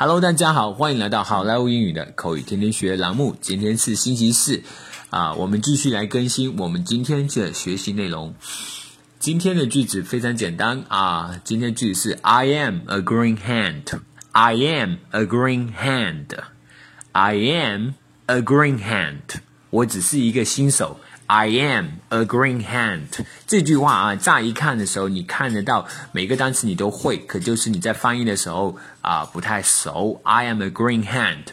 Hello，大家好，欢迎来到好莱坞英语的口语天天学栏目。今天是星期四啊，我们继续来更新我们今天的学习内容。今天的句子非常简单啊，今天句子是 I am a green hand。I am a green hand. I am a green hand. 我只是一个新手。I am a green hand. 这句话啊，乍一看的时候，你看得到每个单词你都会，可就是你在翻译的时候啊不太熟。I am a green hand.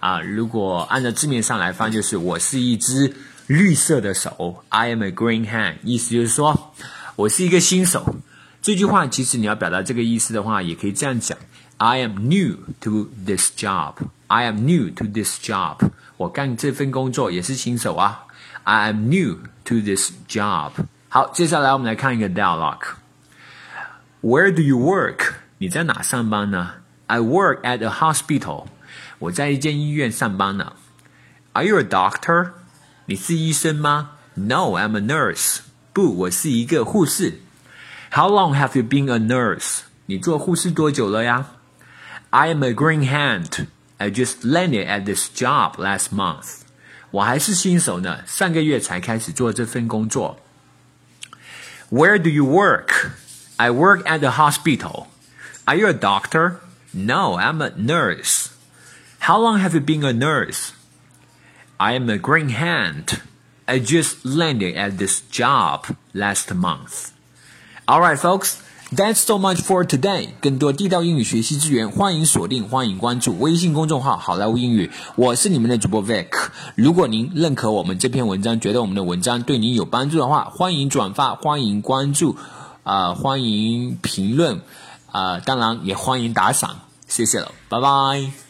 啊，如果按照字面上来翻，就是我是一只绿色的手。I am a green hand. 意思就是说我是一个新手。这句话其实你要表达这个意思的话，也可以这样讲。I am new to this job. I am new to this job. 我干这份工作也是新手啊。I am new to this job. 好，接下来我们来看一个 dialogue. Where do you work? 你在哪上班呢？I work at a hospital. 我在一间医院上班呢。Are you a doctor? 你是医生吗？No, I'm a nurse. 不，我是一个护士。How long have you been a nurse? 你做护士多久了呀？I am a green hand. I just landed at this job last month. 我还是新手呢，上个月才开始做这份工作。Where do you work? I work at the hospital. Are you a doctor? No, I'm a nurse. How long have you been a nurse? I am a green hand. I just landed at this job last month. All right, folks. That's so much for today。更多地道英语学习资源，欢迎锁定，欢迎关注微信公众号“好莱坞英语”。我是你们的主播 Vic。如果您认可我们这篇文章，觉得我们的文章对您有帮助的话，欢迎转发，欢迎关注，啊，欢迎评论，啊，当然也欢迎打赏。谢谢了，拜拜。